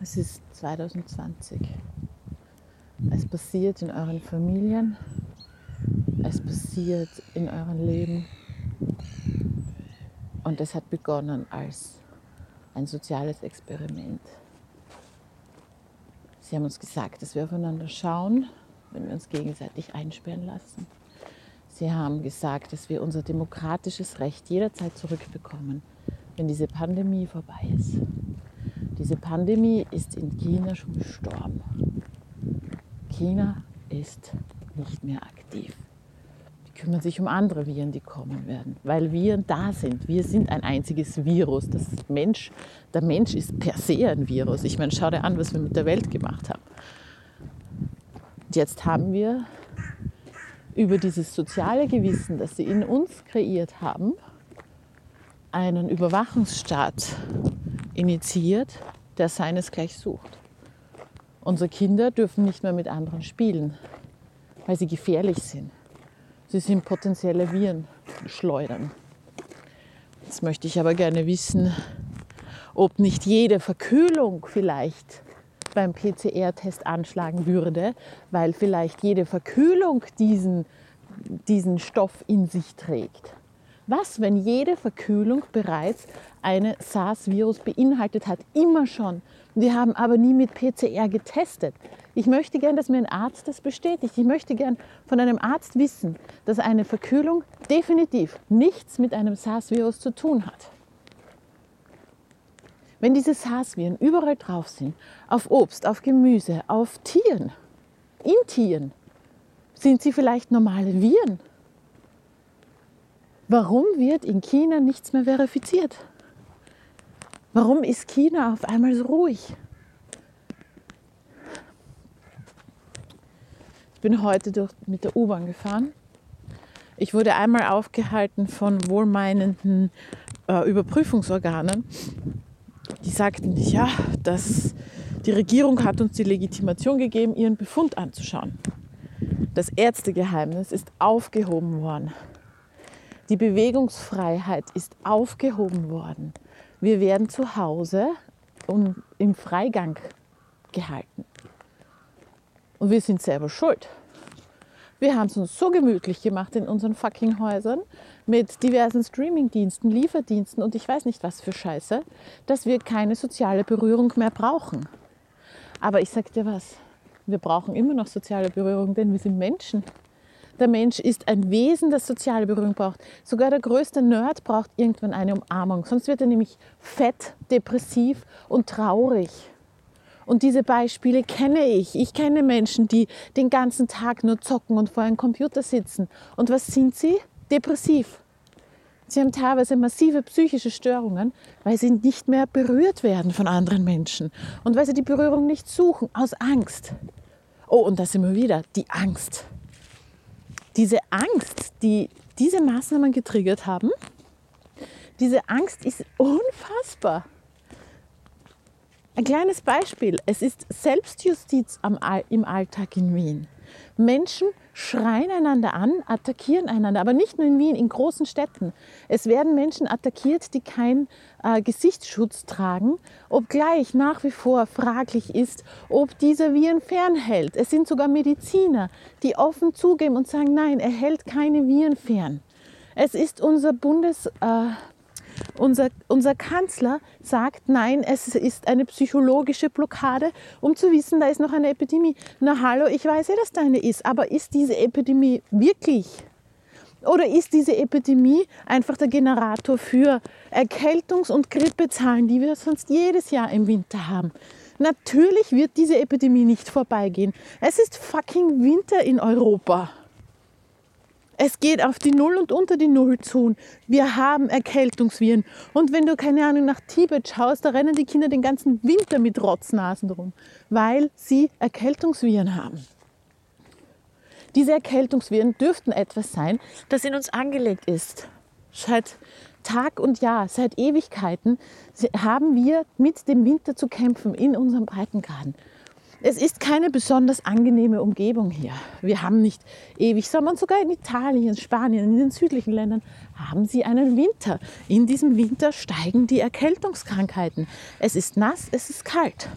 Es ist 2020. Es passiert in euren Familien. Es passiert in eurem Leben. Und es hat begonnen als ein soziales Experiment. Sie haben uns gesagt, dass wir aufeinander schauen, wenn wir uns gegenseitig einsperren lassen. Sie haben gesagt, dass wir unser demokratisches Recht jederzeit zurückbekommen, wenn diese Pandemie vorbei ist. Diese Pandemie ist in China schon gestorben. China ist nicht mehr aktiv. Die kümmern sich um andere Viren, die kommen werden, weil Viren da sind. Wir sind ein einziges Virus. Das Mensch, der Mensch ist per se ein Virus. Ich meine, schau dir an, was wir mit der Welt gemacht haben. Und jetzt haben wir über dieses soziale Gewissen, das sie in uns kreiert haben, einen Überwachungsstaat initiiert, der seinesgleich sucht. Unsere Kinder dürfen nicht mehr mit anderen spielen, weil sie gefährlich sind. Sie sind potenzielle Virenschleudern. Jetzt möchte ich aber gerne wissen, ob nicht jede Verkühlung vielleicht beim PCR-Test anschlagen würde, weil vielleicht jede Verkühlung diesen, diesen Stoff in sich trägt. Was, wenn jede Verkühlung bereits eine SARS-Virus beinhaltet hat, immer schon? Wir haben aber nie mit PCR getestet. Ich möchte gern, dass mir ein Arzt das bestätigt. Ich möchte gern von einem Arzt wissen, dass eine Verkühlung definitiv nichts mit einem SARS-Virus zu tun hat. Wenn diese SARS-Viren überall drauf sind, auf Obst, auf Gemüse, auf Tieren, in Tieren, sind sie vielleicht normale Viren? Warum wird in China nichts mehr verifiziert? Warum ist China auf einmal so ruhig? Ich bin heute durch, mit der U-Bahn gefahren. Ich wurde einmal aufgehalten von wohlmeinenden äh, Überprüfungsorganen, die sagten, ja, dass die Regierung hat uns die Legitimation gegeben, ihren Befund anzuschauen. Das Ärztegeheimnis ist aufgehoben worden. Die Bewegungsfreiheit ist aufgehoben worden. Wir werden zu Hause und im Freigang gehalten. Und wir sind selber schuld. Wir haben es uns so gemütlich gemacht in unseren fucking Häusern mit diversen Streamingdiensten, Lieferdiensten und ich weiß nicht was für Scheiße, dass wir keine soziale Berührung mehr brauchen. Aber ich sag dir was, wir brauchen immer noch soziale Berührung, denn wir sind Menschen. Der Mensch ist ein Wesen, das soziale Berührung braucht. Sogar der größte Nerd braucht irgendwann eine Umarmung. Sonst wird er nämlich fett, depressiv und traurig. Und diese Beispiele kenne ich. Ich kenne Menschen, die den ganzen Tag nur zocken und vor einem Computer sitzen. Und was sind sie? Depressiv. Sie haben teilweise massive psychische Störungen, weil sie nicht mehr berührt werden von anderen Menschen und weil sie die Berührung nicht suchen, aus Angst. Oh, und da sind wir wieder, die Angst diese Angst, die diese Maßnahmen getriggert haben, diese Angst ist unfassbar. Ein kleines Beispiel. Es ist Selbstjustiz im Alltag in Wien. Menschen schreien einander an, attackieren einander, aber nicht nur in Wien, in großen Städten. Es werden Menschen attackiert, die keinen äh, Gesichtsschutz tragen, obgleich nach wie vor fraglich ist, ob dieser Viren fernhält. Es sind sogar Mediziner, die offen zugeben und sagen, nein, er hält keine Viren fern. Es ist unser Bundes... Äh, unser, unser Kanzler sagt, nein, es ist eine psychologische Blockade, um zu wissen, da ist noch eine Epidemie. Na hallo, ich weiß ja, dass da eine ist, aber ist diese Epidemie wirklich? Oder ist diese Epidemie einfach der Generator für Erkältungs- und Grippezahlen, die wir sonst jedes Jahr im Winter haben? Natürlich wird diese Epidemie nicht vorbeigehen. Es ist fucking Winter in Europa. Es geht auf die Null und unter die Null zu. Wir haben Erkältungsviren. Und wenn du, keine Ahnung, nach Tibet schaust, da rennen die Kinder den ganzen Winter mit Rotznasen rum, weil sie Erkältungsviren haben. Diese Erkältungsviren dürften etwas sein, das in uns angelegt ist. Seit Tag und Jahr, seit Ewigkeiten haben wir mit dem Winter zu kämpfen in unserem Breitengraden. Es ist keine besonders angenehme Umgebung hier. Wir haben nicht ewig Sommer sogar in Italien, Spanien, in den südlichen Ländern haben sie einen Winter. In diesem Winter steigen die Erkältungskrankheiten. Es ist nass, es ist kalt.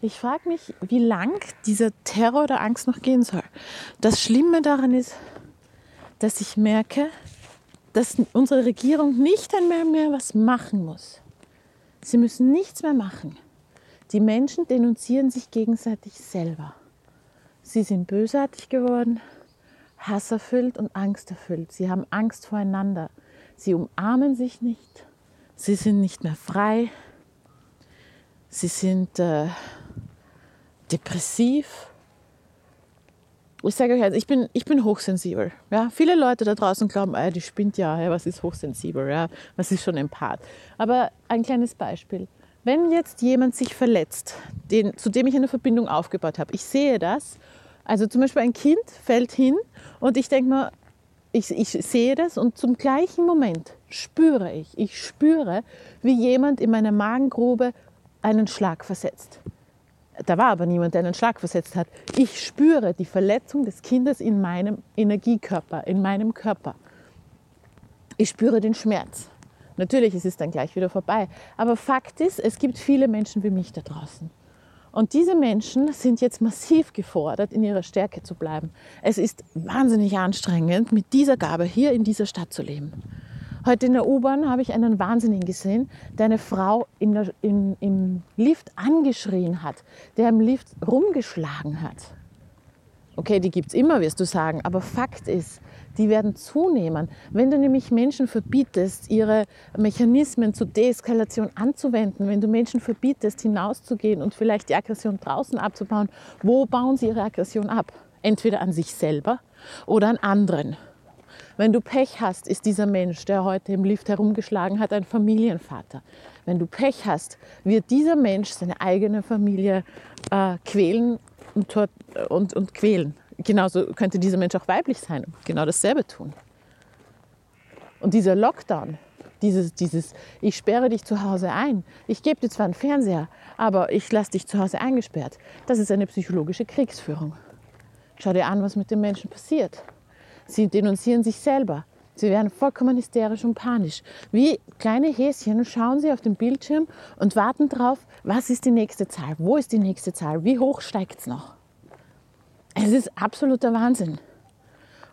Ich frage mich, wie lang dieser Terror der Angst noch gehen soll. Das Schlimme daran ist, dass ich merke, dass unsere Regierung nicht einmal mehr was machen muss. Sie müssen nichts mehr machen. Die Menschen denunzieren sich gegenseitig selber. Sie sind bösartig geworden, hasserfüllt und angsterfüllt. Sie haben Angst voreinander. Sie umarmen sich nicht. Sie sind nicht mehr frei. Sie sind äh, depressiv. Ich sage euch, also ich bin, ich bin hochsensibel. Ja? Viele Leute da draußen glauben, ah, die spinnt ja, ja, was ist hochsensibel, ja? was ist schon Empath. Aber ein kleines Beispiel. Wenn jetzt jemand sich verletzt, den, zu dem ich eine Verbindung aufgebaut habe, ich sehe das, also zum Beispiel ein Kind fällt hin und ich denke mal, ich, ich sehe das und zum gleichen Moment spüre ich, ich spüre, wie jemand in meiner Magengrube einen Schlag versetzt. Da war aber niemand, der einen Schlag versetzt hat. Ich spüre die Verletzung des Kindes in meinem Energiekörper, in meinem Körper. Ich spüre den Schmerz. Natürlich ist es dann gleich wieder vorbei. Aber Fakt ist, es gibt viele Menschen wie mich da draußen. Und diese Menschen sind jetzt massiv gefordert, in ihrer Stärke zu bleiben. Es ist wahnsinnig anstrengend, mit dieser Gabe hier in dieser Stadt zu leben. Heute in der U-Bahn habe ich einen Wahnsinnigen gesehen, der eine Frau in der, in, im Lift angeschrien hat, der im Lift rumgeschlagen hat. Okay, die gibt es immer, wirst du sagen, aber Fakt ist, die werden zunehmen. Wenn du nämlich Menschen verbietest, ihre Mechanismen zur Deeskalation anzuwenden, wenn du Menschen verbietest, hinauszugehen und vielleicht die Aggression draußen abzubauen, wo bauen sie ihre Aggression ab? Entweder an sich selber oder an anderen. Wenn du Pech hast, ist dieser Mensch, der heute im Lift herumgeschlagen hat, ein Familienvater. Wenn du Pech hast, wird dieser Mensch seine eigene Familie äh, quälen und, und, und quälen. Genauso könnte dieser Mensch auch weiblich sein und genau dasselbe tun. Und dieser Lockdown, dieses, dieses, ich sperre dich zu Hause ein, ich gebe dir zwar einen Fernseher, aber ich lasse dich zu Hause eingesperrt, das ist eine psychologische Kriegsführung. Schau dir an, was mit den Menschen passiert. Sie denunzieren sich selber. Sie werden vollkommen hysterisch und panisch. Wie kleine Häschen schauen sie auf den Bildschirm und warten darauf, was ist die nächste Zahl? Wo ist die nächste Zahl? Wie hoch steigt es noch? Es ist absoluter Wahnsinn.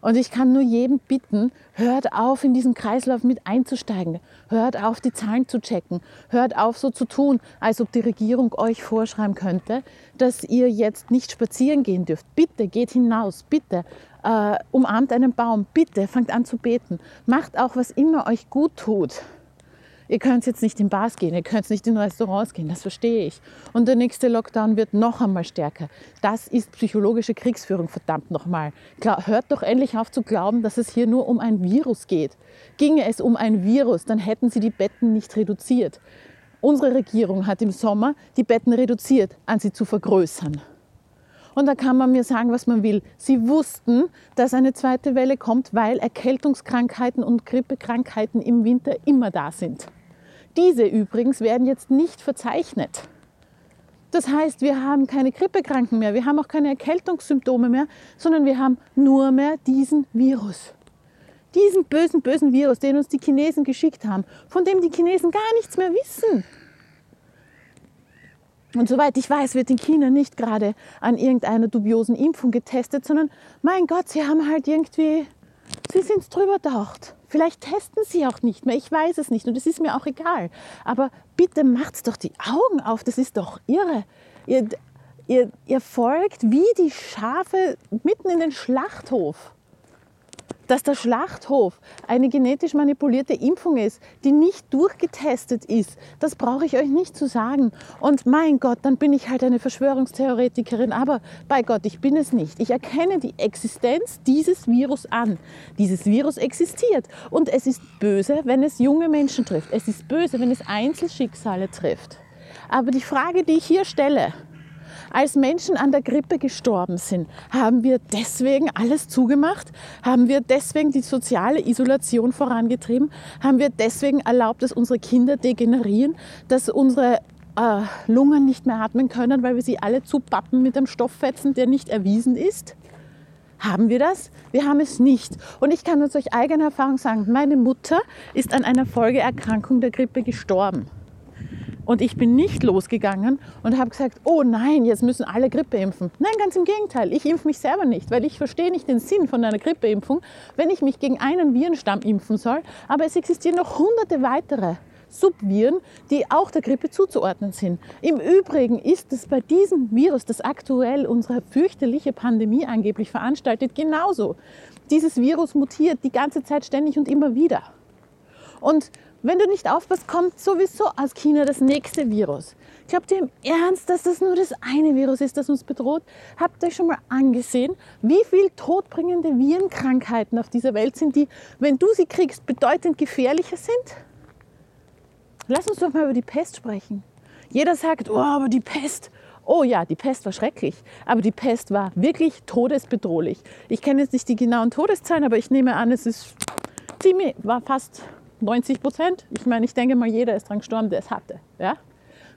Und ich kann nur jedem bitten, hört auf, in diesen Kreislauf mit einzusteigen. Hört auf, die Zahlen zu checken. Hört auf, so zu tun, als ob die Regierung euch vorschreiben könnte, dass ihr jetzt nicht spazieren gehen dürft. Bitte geht hinaus. Bitte äh, umarmt einen Baum. Bitte fangt an zu beten. Macht auch, was immer euch gut tut. Ihr könnt jetzt nicht in Bars gehen, ihr könnt nicht in Restaurants gehen, das verstehe ich. Und der nächste Lockdown wird noch einmal stärker. Das ist psychologische Kriegsführung, verdammt nochmal. Hört doch endlich auf zu glauben, dass es hier nur um ein Virus geht. Ginge es um ein Virus, dann hätten sie die Betten nicht reduziert. Unsere Regierung hat im Sommer die Betten reduziert, an sie zu vergrößern. Und da kann man mir sagen, was man will. Sie wussten, dass eine zweite Welle kommt, weil Erkältungskrankheiten und Grippekrankheiten im Winter immer da sind. Diese übrigens werden jetzt nicht verzeichnet. Das heißt, wir haben keine Grippekranken mehr, wir haben auch keine Erkältungssymptome mehr, sondern wir haben nur mehr diesen Virus. Diesen bösen, bösen Virus, den uns die Chinesen geschickt haben, von dem die Chinesen gar nichts mehr wissen. Und soweit ich weiß, wird in China nicht gerade an irgendeiner dubiosen Impfung getestet, sondern mein Gott, sie haben halt irgendwie, sie sind drüber taucht. Vielleicht testen sie auch nicht mehr, ich weiß es nicht und es ist mir auch egal. Aber bitte macht doch die Augen auf, das ist doch irre. Ihr, ihr, ihr folgt wie die Schafe mitten in den Schlachthof dass der Schlachthof eine genetisch manipulierte Impfung ist, die nicht durchgetestet ist, das brauche ich euch nicht zu sagen. Und mein Gott, dann bin ich halt eine Verschwörungstheoretikerin, aber bei Gott, ich bin es nicht. Ich erkenne die Existenz dieses Virus an. Dieses Virus existiert und es ist böse, wenn es junge Menschen trifft. Es ist böse, wenn es Einzelschicksale trifft. Aber die Frage, die ich hier stelle, Als Menschen an der Grippe gestorben sind, haben wir deswegen alles zugemacht? Haben wir deswegen die soziale Isolation vorangetrieben? Haben wir deswegen erlaubt, dass unsere Kinder degenerieren, dass unsere äh, Lungen nicht mehr atmen können, weil wir sie alle zupappen mit einem Stofffetzen, der nicht erwiesen ist? Haben wir das? Wir haben es nicht. Und ich kann uns euch eigene Erfahrung sagen, meine Mutter ist an einer Folgeerkrankung der Grippe gestorben. Und ich bin nicht losgegangen und habe gesagt, oh nein, jetzt müssen alle Grippe impfen. Nein, ganz im Gegenteil. Ich impfe mich selber nicht, weil ich verstehe nicht den Sinn von einer Grippeimpfung, wenn ich mich gegen einen Virenstamm impfen soll. Aber es existieren noch hunderte weitere. Subviren, die auch der Grippe zuzuordnen sind. Im Übrigen ist es bei diesem Virus, das aktuell unsere fürchterliche Pandemie angeblich veranstaltet, genauso. Dieses Virus mutiert die ganze Zeit ständig und immer wieder. Und wenn du nicht aufpasst, kommt sowieso aus China das nächste Virus. Glaubt ihr im Ernst, dass das nur das eine Virus ist, das uns bedroht? Habt ihr euch schon mal angesehen, wie viele todbringende Virenkrankheiten auf dieser Welt sind, die, wenn du sie kriegst, bedeutend gefährlicher sind? Lass uns doch mal über die Pest sprechen. Jeder sagt, oh, aber die Pest. Oh ja, die Pest war schrecklich, aber die Pest war wirklich todesbedrohlich. Ich kenne jetzt nicht die genauen Todeszahlen, aber ich nehme an, es ist ziemlich, war fast 90 Prozent. Ich meine, ich denke mal, jeder ist dran gestorben, der es hatte. Ja?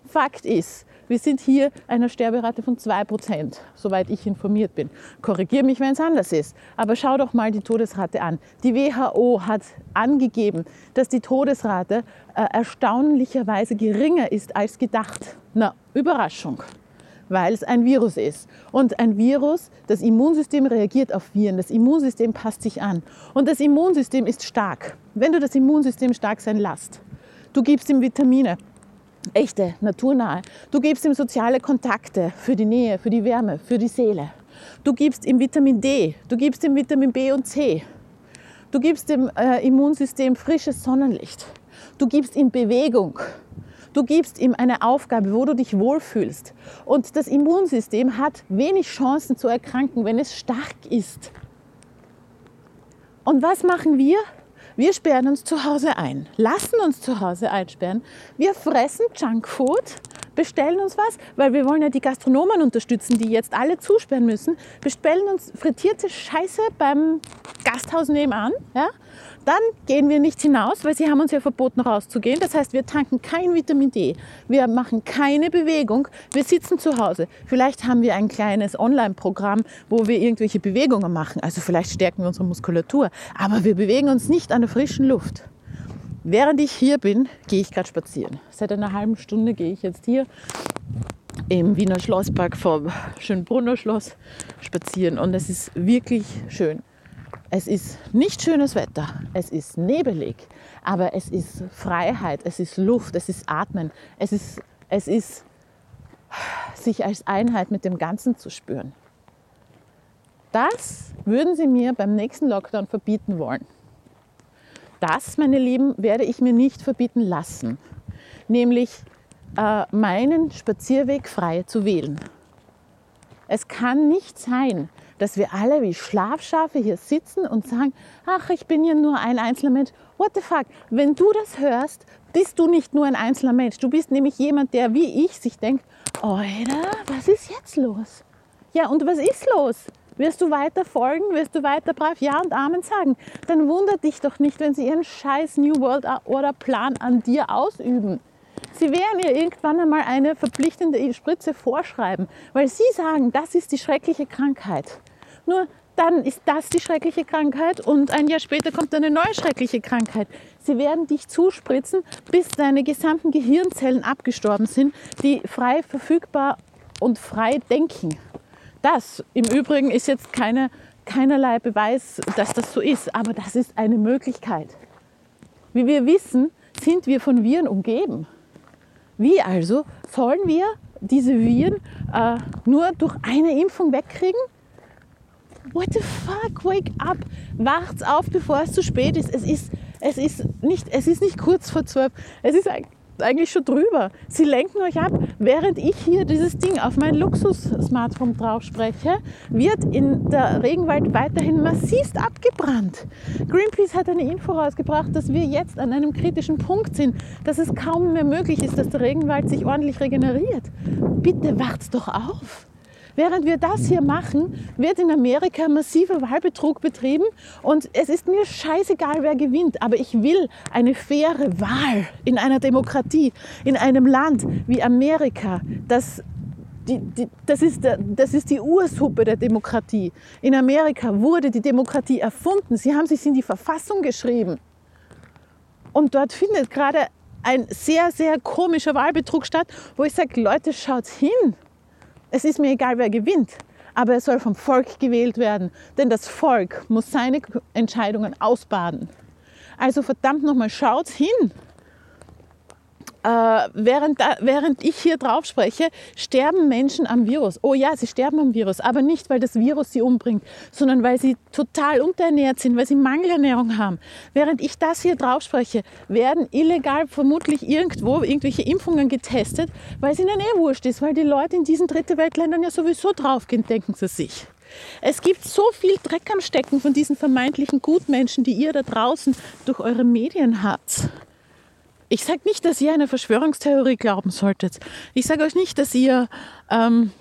Fakt ist, wir sind hier einer Sterberate von 2%, soweit ich informiert bin. Korrigiere mich, wenn es anders ist. Aber schau doch mal die Todesrate an. Die WHO hat angegeben, dass die Todesrate äh, erstaunlicherweise geringer ist als gedacht. Na, Überraschung weil es ein Virus ist. Und ein Virus, das Immunsystem reagiert auf Viren, das Immunsystem passt sich an. Und das Immunsystem ist stark. Wenn du das Immunsystem stark sein lässt, du gibst ihm Vitamine, echte, naturnahe. Du gibst ihm soziale Kontakte für die Nähe, für die Wärme, für die Seele. Du gibst ihm Vitamin D, du gibst ihm Vitamin B und C. Du gibst dem äh, Immunsystem frisches Sonnenlicht. Du gibst ihm Bewegung. Du gibst ihm eine Aufgabe, wo du dich wohlfühlst. Und das Immunsystem hat wenig Chancen zu erkranken, wenn es stark ist. Und was machen wir? Wir sperren uns zu Hause ein, lassen uns zu Hause einsperren. Wir fressen Junkfood, bestellen uns was, weil wir wollen ja die Gastronomen unterstützen, die jetzt alle zusperren müssen. Bestellen uns frittierte Scheiße beim Gasthaus nebenan. Ja? Dann gehen wir nicht hinaus, weil sie haben uns ja verboten rauszugehen. Das heißt, wir tanken kein Vitamin D. Wir machen keine Bewegung. Wir sitzen zu Hause. Vielleicht haben wir ein kleines Online-Programm, wo wir irgendwelche Bewegungen machen. Also vielleicht stärken wir unsere Muskulatur. Aber wir bewegen uns nicht an der frischen Luft. Während ich hier bin, gehe ich gerade spazieren. Seit einer halben Stunde gehe ich jetzt hier im Wiener Schlosspark vom Schönbrunner Schloss spazieren und es ist wirklich schön. Es ist nicht schönes Wetter, es ist nebelig, aber es ist Freiheit, es ist Luft, es ist Atmen, es ist, es ist sich als Einheit mit dem Ganzen zu spüren. Das würden Sie mir beim nächsten Lockdown verbieten wollen. Das, meine Lieben, werde ich mir nicht verbieten lassen, nämlich äh, meinen Spazierweg frei zu wählen. Es kann nicht sein, dass wir alle wie Schlafschafe hier sitzen und sagen, ach, ich bin ja nur ein einzelner Mensch. What the fuck? Wenn du das hörst, bist du nicht nur ein einzelner Mensch. Du bist nämlich jemand, der wie ich sich denkt, Alter, was ist jetzt los? Ja, und was ist los? Wirst du weiter folgen? Wirst du weiter brav Ja und Amen sagen? Dann wundert dich doch nicht, wenn sie ihren scheiß New World Order Plan an dir ausüben. Sie werden ihr irgendwann einmal eine verpflichtende Spritze vorschreiben, weil sie sagen, das ist die schreckliche Krankheit. Nur dann ist das die schreckliche Krankheit und ein Jahr später kommt eine neue schreckliche Krankheit. Sie werden dich zuspritzen, bis deine gesamten Gehirnzellen abgestorben sind, die frei verfügbar und frei denken. Das im Übrigen ist jetzt keine, keinerlei Beweis, dass das so ist, aber das ist eine Möglichkeit. Wie wir wissen, sind wir von Viren umgeben. Wie also sollen wir diese Viren äh, nur durch eine Impfung wegkriegen? What the fuck? Wake up! Wacht auf, bevor es zu spät ist. Es ist, es ist, nicht, es ist nicht kurz vor zwölf. Es ist, eigentlich schon drüber. Sie lenken euch ab. Während ich hier dieses Ding auf mein Luxus-Smartphone drauf spreche, wird in der Regenwald weiterhin massivst abgebrannt. Greenpeace hat eine Info rausgebracht, dass wir jetzt an einem kritischen Punkt sind, dass es kaum mehr möglich ist, dass der Regenwald sich ordentlich regeneriert. Bitte wacht doch auf. Während wir das hier machen, wird in Amerika massiver Wahlbetrug betrieben und es ist mir scheißegal, wer gewinnt, aber ich will eine faire Wahl in einer Demokratie, in einem Land wie Amerika, das die, die, das, ist das ist die Ursuppe der Demokratie. In Amerika wurde die Demokratie erfunden. Sie haben sich in die Verfassung geschrieben. Und dort findet gerade ein sehr, sehr komischer Wahlbetrug statt, wo ich sage, Leute, schaut hin. Es ist mir egal, wer gewinnt, aber er soll vom Volk gewählt werden, denn das Volk muss seine Entscheidungen ausbaden. Also verdammt nochmal, schaut hin äh, während, während ich hier drauf spreche, sterben Menschen am Virus. Oh ja, sie sterben am Virus, aber nicht, weil das Virus sie umbringt, sondern weil sie total unterernährt sind, weil sie Mangelernährung haben. Während ich das hier drauf spreche, werden illegal vermutlich irgendwo irgendwelche Impfungen getestet, weil es ihnen eh wurscht ist, weil die Leute in diesen Dritte Weltländern ja sowieso draufgehen, denken sie sich. Es gibt so viel Dreck am Stecken von diesen vermeintlichen Gutmenschen, die ihr da draußen durch eure Medien habt. Ich sage nicht, dass ihr einer Verschwörungstheorie glauben solltet. Ich sage euch nicht, dass ihr, ähm,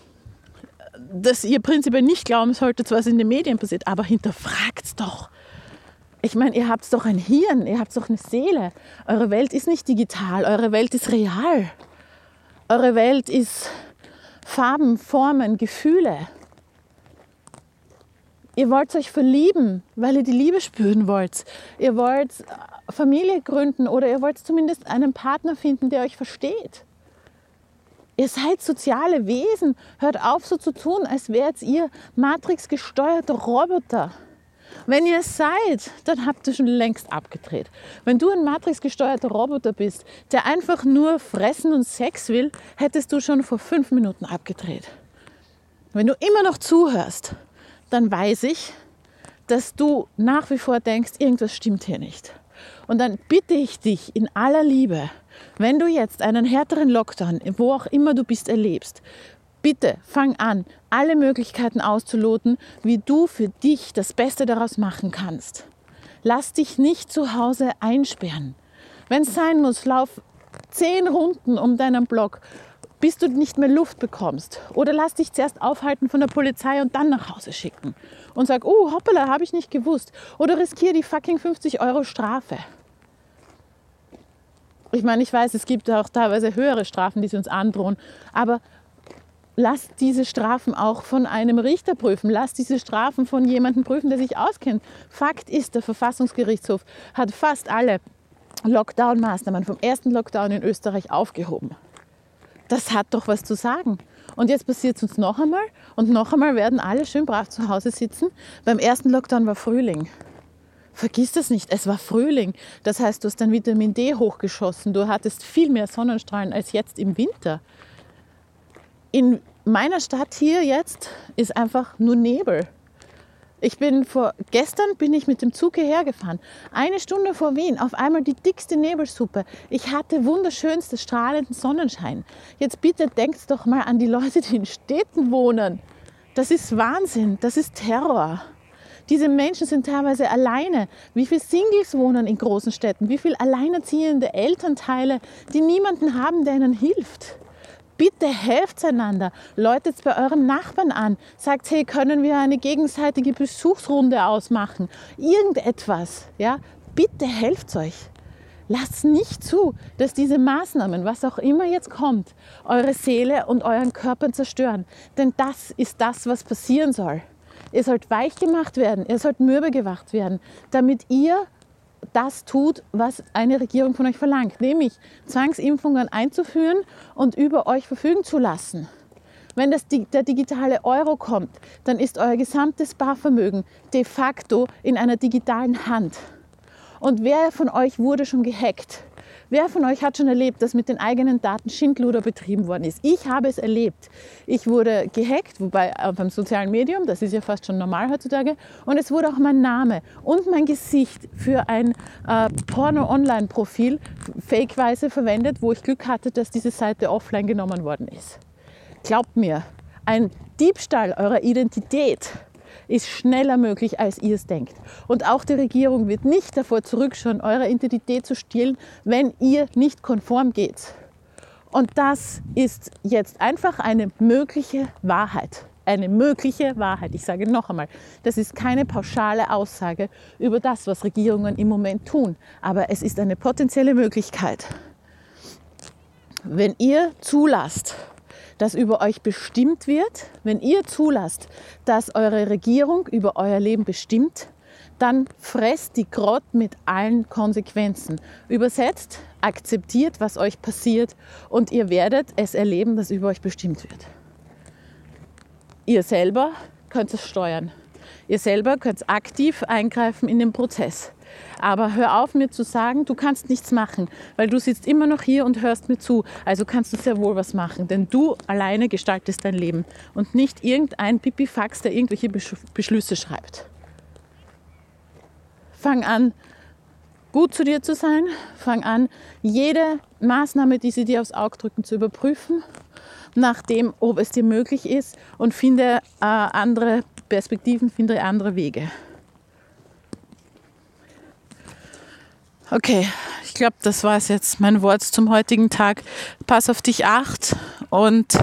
dass ihr prinzipiell nicht glauben solltet, was in den Medien passiert. Aber hinterfragt's doch. Ich meine, ihr habt doch ein Hirn, ihr habt doch eine Seele. Eure Welt ist nicht digital, eure Welt ist real. Eure Welt ist Farben, Formen, Gefühle. Ihr wollt euch verlieben, weil ihr die Liebe spüren wollt. Ihr wollt Familie gründen oder ihr wollt zumindest einen Partner finden, der euch versteht. Ihr seid soziale Wesen. Hört auf, so zu tun, als wärt ihr matrixgesteuerte Roboter. Wenn ihr es seid, dann habt ihr schon längst abgedreht. Wenn du ein matrixgesteuerter Roboter bist, der einfach nur fressen und Sex will, hättest du schon vor fünf Minuten abgedreht. Wenn du immer noch zuhörst, dann weiß ich, dass du nach wie vor denkst, irgendwas stimmt hier nicht. Und dann bitte ich dich in aller Liebe, wenn du jetzt einen härteren Lockdown, wo auch immer du bist, erlebst, bitte fang an, alle Möglichkeiten auszuloten, wie du für dich das Beste daraus machen kannst. Lass dich nicht zu Hause einsperren. Wenn es sein muss, lauf zehn Runden um deinen Block, bis du nicht mehr Luft bekommst. Oder lass dich zuerst aufhalten von der Polizei und dann nach Hause schicken. Und sag, oh, hoppala, habe ich nicht gewusst. Oder riskier die fucking 50 Euro Strafe. Ich meine, ich weiß, es gibt auch teilweise höhere Strafen, die sie uns androhen, aber lass diese Strafen auch von einem Richter prüfen. Lass diese Strafen von jemandem prüfen, der sich auskennt. Fakt ist, der Verfassungsgerichtshof hat fast alle Lockdown-Maßnahmen vom ersten Lockdown in Österreich aufgehoben. Das hat doch was zu sagen. Und jetzt passiert es uns noch einmal und noch einmal werden alle schön brav zu Hause sitzen. Beim ersten Lockdown war Frühling. Vergiss das nicht, es war Frühling. Das heißt, du hast dein Vitamin D hochgeschossen. Du hattest viel mehr Sonnenstrahlen als jetzt im Winter. In meiner Stadt hier jetzt ist einfach nur Nebel. Ich bin vor gestern bin ich mit dem Zug hierher gefahren. Eine Stunde vor Wien, auf einmal die dickste Nebelsuppe. Ich hatte wunderschönste strahlenden Sonnenschein. Jetzt bitte denkt doch mal an die Leute, die in Städten wohnen. Das ist Wahnsinn, das ist Terror. Diese Menschen sind teilweise alleine. Wie viele Singles wohnen in großen Städten? Wie viele alleinerziehende Elternteile, die niemanden haben, der ihnen hilft? Bitte helft einander. Läutet bei euren Nachbarn an. Sagt, hey, können wir eine gegenseitige Besuchsrunde ausmachen? Irgendetwas. Ja? Bitte helft euch. Lasst nicht zu, dass diese Maßnahmen, was auch immer jetzt kommt, eure Seele und euren Körper zerstören. Denn das ist das, was passieren soll. Ihr sollt weich gemacht werden, ihr sollt mürbe gemacht werden, damit ihr das tut, was eine Regierung von euch verlangt, nämlich Zwangsimpfungen einzuführen und über euch verfügen zu lassen. Wenn das, der digitale Euro kommt, dann ist euer gesamtes Barvermögen de facto in einer digitalen Hand. Und wer von euch wurde schon gehackt? Wer von euch hat schon erlebt, dass mit den eigenen Daten Schindluder betrieben worden ist? Ich habe es erlebt. Ich wurde gehackt, wobei auf einem sozialen Medium, das ist ja fast schon normal heutzutage, und es wurde auch mein Name und mein Gesicht für ein äh, Porno-Online-Profil fakeweise verwendet, wo ich Glück hatte, dass diese Seite offline genommen worden ist. Glaubt mir, ein Diebstahl eurer Identität ist schneller möglich, als ihr es denkt. Und auch die Regierung wird nicht davor zurückschauen, eure Identität zu stehlen, wenn ihr nicht konform geht. Und das ist jetzt einfach eine mögliche Wahrheit. Eine mögliche Wahrheit. Ich sage noch einmal, das ist keine pauschale Aussage über das, was Regierungen im Moment tun. Aber es ist eine potenzielle Möglichkeit. Wenn ihr zulasst, dass über euch bestimmt wird, wenn ihr zulasst, dass eure Regierung über euer Leben bestimmt, dann fresst die Grott mit allen Konsequenzen. Übersetzt, akzeptiert, was euch passiert und ihr werdet es erleben, dass über euch bestimmt wird. Ihr selber könnt es steuern. Ihr selber könnt aktiv eingreifen in den Prozess. Aber hör auf mir zu sagen, du kannst nichts machen, weil du sitzt immer noch hier und hörst mir zu. Also kannst du sehr wohl was machen, denn du alleine gestaltest dein Leben und nicht irgendein Pipifax, der irgendwelche Beschlüsse schreibt. Fang an, gut zu dir zu sein. Fang an, jede Maßnahme, die sie dir aufs Auge drücken, zu überprüfen, nach dem, ob es dir möglich ist und finde äh, andere Perspektiven, finde andere Wege. Okay, ich glaube, das war es jetzt, mein Wort zum heutigen Tag. Pass auf dich acht und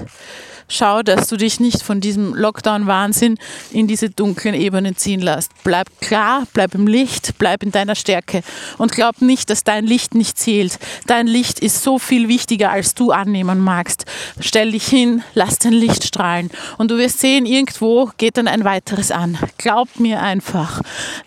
schau, dass du dich nicht von diesem Lockdown-Wahnsinn in diese dunklen Ebenen ziehen lässt. Bleib klar, bleib im Licht, bleib in deiner Stärke und glaub nicht, dass dein Licht nicht zählt. Dein Licht ist so viel wichtiger, als du annehmen magst. Stell dich hin, lass dein Licht strahlen und du wirst sehen, irgendwo geht dann ein weiteres an. Glaub mir einfach.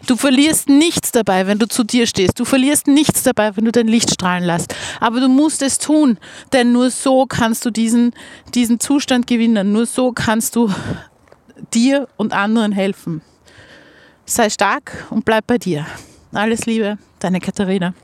Du verlierst nichts dabei, wenn du zu dir stehst. Du verlierst nichts dabei, wenn du dein Licht strahlen lässt. Aber du musst es tun, denn nur so kannst du diesen, diesen Zustand gewinnen. Nur so kannst du dir und anderen helfen. Sei stark und bleib bei dir. Alles Liebe, deine Katharina.